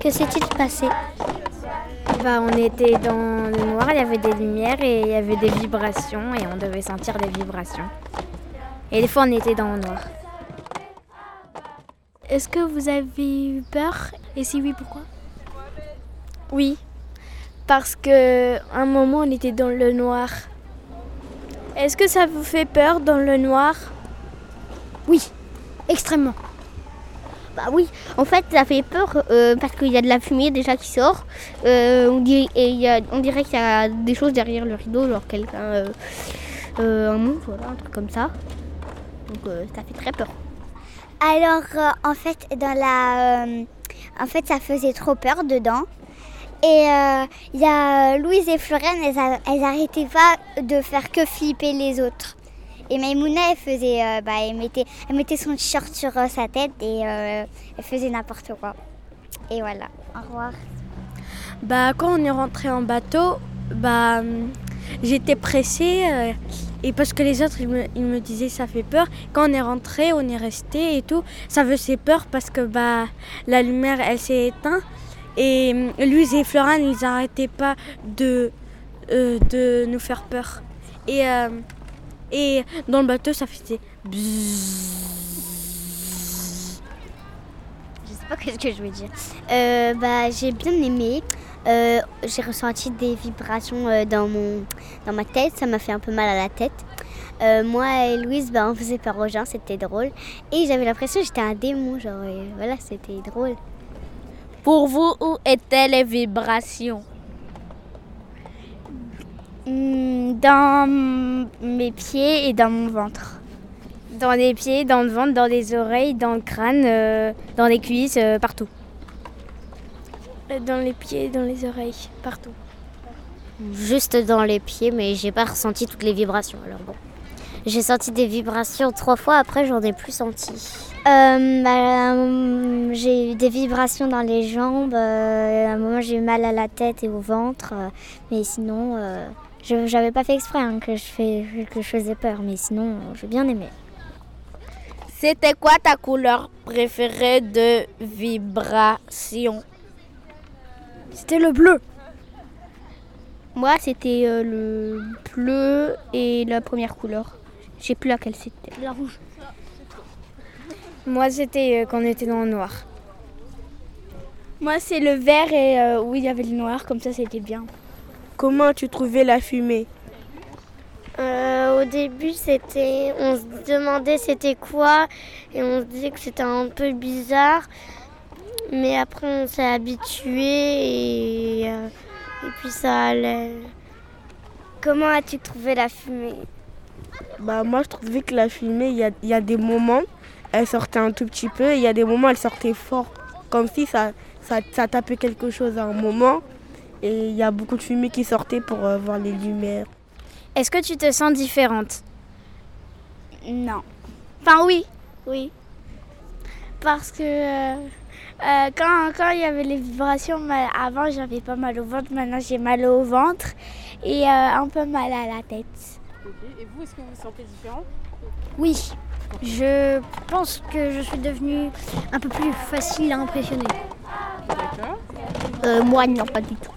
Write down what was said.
Que s'est-il passé bah, On était dans le noir, il y avait des lumières et il y avait des vibrations et on devait sentir des vibrations. Et des fois on était dans le noir. Est-ce que vous avez eu peur? Et si oui, pourquoi? Oui, parce que un moment on était dans le noir. Est-ce que ça vous fait peur dans le noir? Oui, extrêmement. Bah oui, en fait ça fait peur euh, parce qu'il y a de la fumée déjà qui sort. Euh, on, dirait, et on dirait qu'il y a des choses derrière le rideau, genre quelqu'un, euh, un monstre, voilà, un truc comme ça. Donc ça fait très peur. Alors en fait ça faisait trop peur dedans. Et il y a Louise et Florence, elles, elles pas de faire que flipper les autres. Et Maïmouna, elle faisait, euh, bah, elle mettait, elle mettait son t-shirt sur euh, sa tête et euh, elle faisait n'importe quoi. Et voilà. Au revoir. Bah, quand on est rentré en bateau, bah, j'étais pressée. et parce que les autres, ils me, ils me, disaient ça fait peur. Quand on est rentré, on est resté et tout. Ça faisait peur parce que bah, la lumière, elle s'est éteinte. Et Louise et Florent, ils n'arrêtaient pas de, de nous faire peur. Et et dans le bateau, ça faisait Je sais pas ce que je veux dire. Euh, bah, j'ai bien aimé. Euh, j'ai ressenti des vibrations euh, dans, mon, dans ma tête. Ça m'a fait un peu mal à la tête. moi et Louise, bah, on faisait peur aux gens, c'était drôle. Et j'avais l'impression que j'étais un démon. Genre, voilà, c'était drôle. Pour vous, où étaient les vibrations? Hmm, dans mes pieds et dans mon ventre. Dans les pieds, dans le ventre, dans les oreilles, dans le crâne, euh, dans les cuisses, euh, partout. Euh, dans les pieds, dans les oreilles, partout. Juste dans les pieds, mais j'ai pas ressenti toutes les vibrations. Alors bon. J'ai senti des vibrations trois fois, après j'en ai plus senti. Bah, j'ai eu des vibrations dans les jambes, à un moment j'ai eu mal à la tête et au ventre, mais sinon je n'avais pas fait exprès hein, que, je fais, que je faisais peur, mais sinon, j'ai bien aimé. C'était quoi ta couleur préférée de vibration? C'était le bleu. Moi, c'était euh, le bleu et la première couleur. Je sais plus laquelle c'était. La rouge. Moi, c'était euh, quand on était dans le noir. Moi, c'est le vert et euh, où il y avait le noir, comme ça, c'était bien. Comment tu trouvais la fumée? Euh, Au début, c'était, on se demandait c'était quoi et on se disait que c'était un peu bizarre. Mais après, on s'est habitué et, euh, et puis ça allait. Comment as-tu trouvé la fumée? Bah, Moi, je trouvais que la fumée, il y a, y a, des moments, elle sortait un tout petit peu, et il y a des moments, elle sortait fort. Comme si ça, ça, ça tapait quelque chose à un moment. Et il y a beaucoup de fumée qui sortait pour euh, voir les lumières. Est-ce que tu te sens différente? Non. Enfin oui, oui. Parce que euh, euh, quand, quand il y avait les vibrations, avant j'avais pas mal au ventre, maintenant j'ai mal au ventre et un peu mal à la tête. Et vous, est-ce que vous vous sentez différente Oui. Je pense que je suis devenue un peu plus facile à impressionner. D'accord. Euh, moi, non, pas du tout.